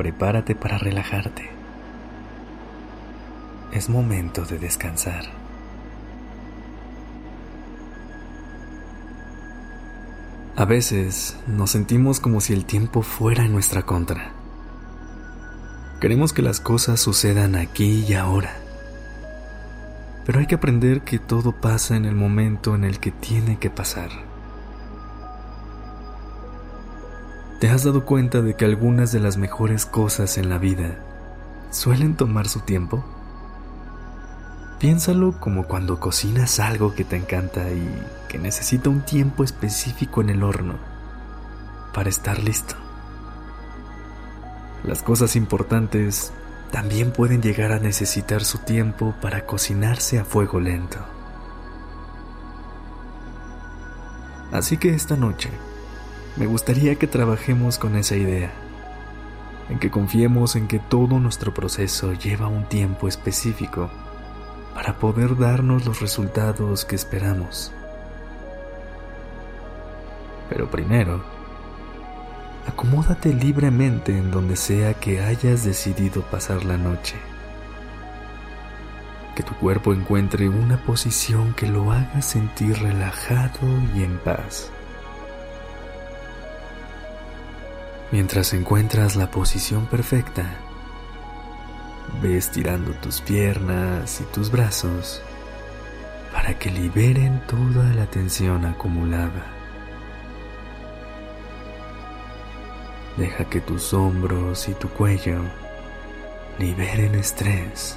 Prepárate para relajarte. Es momento de descansar. A veces nos sentimos como si el tiempo fuera en nuestra contra. Queremos que las cosas sucedan aquí y ahora. Pero hay que aprender que todo pasa en el momento en el que tiene que pasar. ¿Te has dado cuenta de que algunas de las mejores cosas en la vida suelen tomar su tiempo? Piénsalo como cuando cocinas algo que te encanta y que necesita un tiempo específico en el horno para estar listo. Las cosas importantes también pueden llegar a necesitar su tiempo para cocinarse a fuego lento. Así que esta noche, me gustaría que trabajemos con esa idea, en que confiemos en que todo nuestro proceso lleva un tiempo específico para poder darnos los resultados que esperamos. Pero primero, acomódate libremente en donde sea que hayas decidido pasar la noche. Que tu cuerpo encuentre una posición que lo haga sentir relajado y en paz. Mientras encuentras la posición perfecta, ve estirando tus piernas y tus brazos para que liberen toda la tensión acumulada. Deja que tus hombros y tu cuello liberen estrés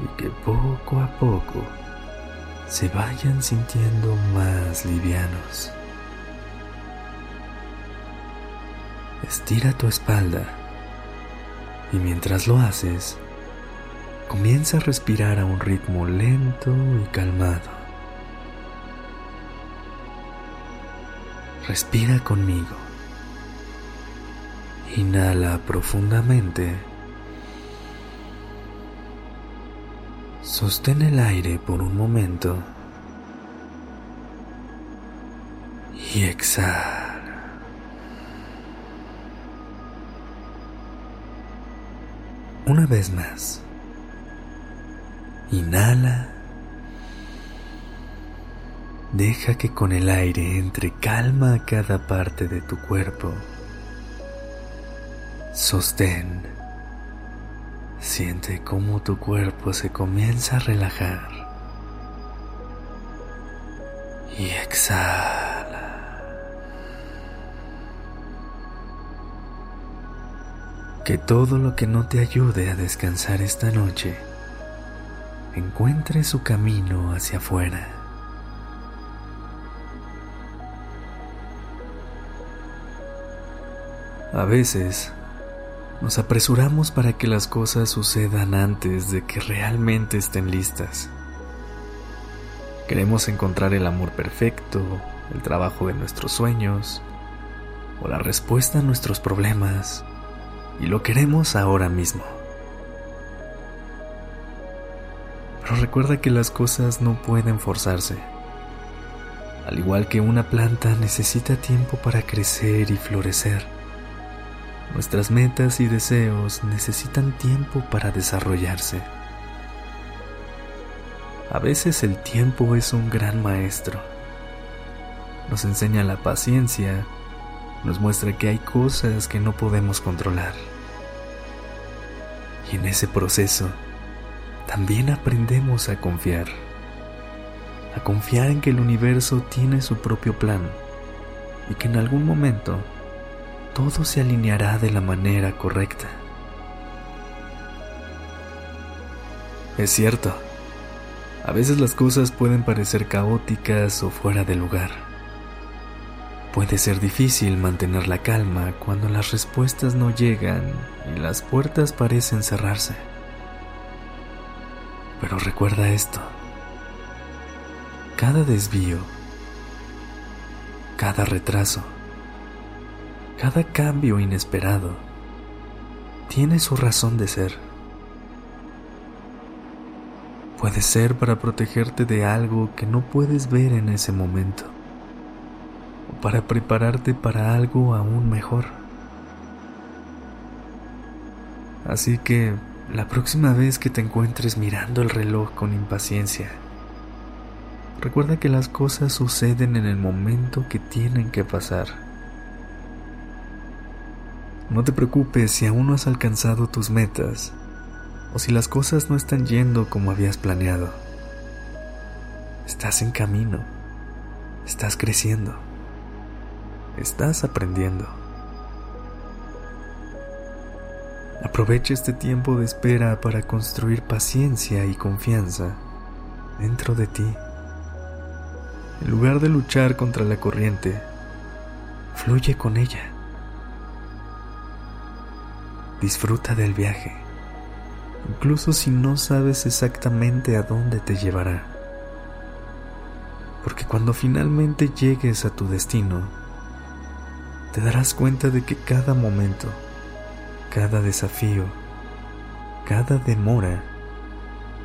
y que poco a poco se vayan sintiendo más livianos. Estira tu espalda y mientras lo haces, comienza a respirar a un ritmo lento y calmado. Respira conmigo. Inhala profundamente. Sostén el aire por un momento. Y exhala. Una vez más. Inhala. Deja que con el aire entre calma a cada parte de tu cuerpo. Sostén. Siente cómo tu cuerpo se comienza a relajar. Y exhala. Que todo lo que no te ayude a descansar esta noche encuentre su camino hacia afuera. A veces nos apresuramos para que las cosas sucedan antes de que realmente estén listas. Queremos encontrar el amor perfecto, el trabajo de nuestros sueños o la respuesta a nuestros problemas y lo queremos ahora mismo. Pero recuerda que las cosas no pueden forzarse. Al igual que una planta necesita tiempo para crecer y florecer, nuestras metas y deseos necesitan tiempo para desarrollarse. A veces el tiempo es un gran maestro. Nos enseña la paciencia nos muestra que hay cosas que no podemos controlar. Y en ese proceso también aprendemos a confiar, a confiar en que el universo tiene su propio plan y que en algún momento todo se alineará de la manera correcta. Es cierto, a veces las cosas pueden parecer caóticas o fuera de lugar Puede ser difícil mantener la calma cuando las respuestas no llegan y las puertas parecen cerrarse. Pero recuerda esto. Cada desvío, cada retraso, cada cambio inesperado tiene su razón de ser. Puede ser para protegerte de algo que no puedes ver en ese momento, para prepararte para algo aún mejor. Así que la próxima vez que te encuentres mirando el reloj con impaciencia, recuerda que las cosas suceden en el momento que tienen que pasar. No te preocupes si aún no has alcanzado tus metas o si las cosas no están yendo como habías planeado. Estás en camino, estás creciendo, estás aprendiendo. Aprovecha este tiempo de espera para construir paciencia y confianza dentro de ti. En lugar de luchar contra la corriente, fluye con ella. Disfruta del viaje incluso si no sabes exactamente a dónde te llevará. Porque cuando finalmente llegues a tu destino, te darás cuenta de que cada momento, cada desafío, cada demora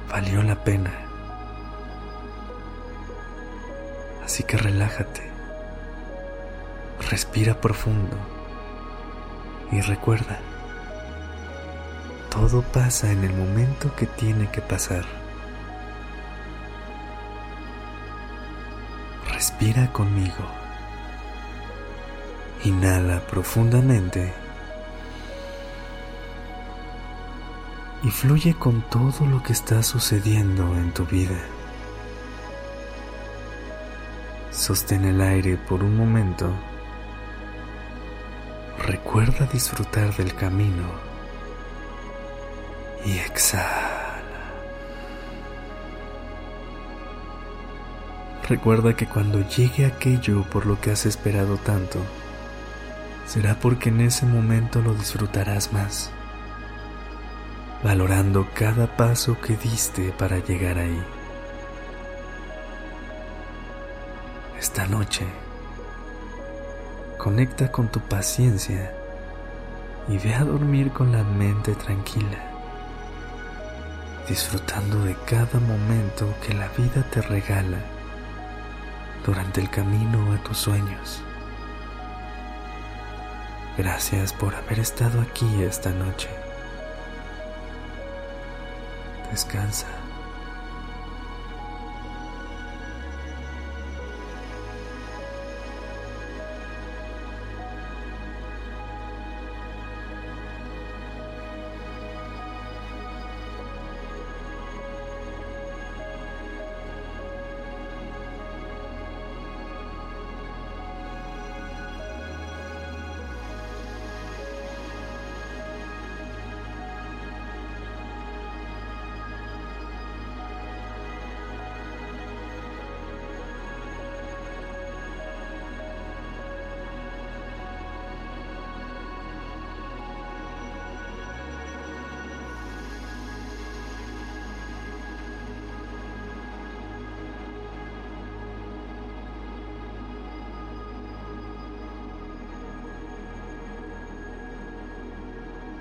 valió la pena. Así que relájate, respira profundo y recuerda, todo pasa en el momento que tiene que pasar. Respira conmigo. Inhala profundamente. Y fluye con todo lo que está sucediendo en tu vida. Sostén el aire por un momento. Recuerda disfrutar del camino y exhala. Recuerda que cuando llegue aquello por lo que has esperado tanto, será porque en ese momento lo disfrutarás más, valorando cada paso que diste para llegar ahí. Esta noche, conecta con tu paciencia y ve a dormir con la mente tranquila disfrutando de cada momento que la vida te regala durante el camino a tus sueños. Gracias por haber estado aquí esta noche. Descansa.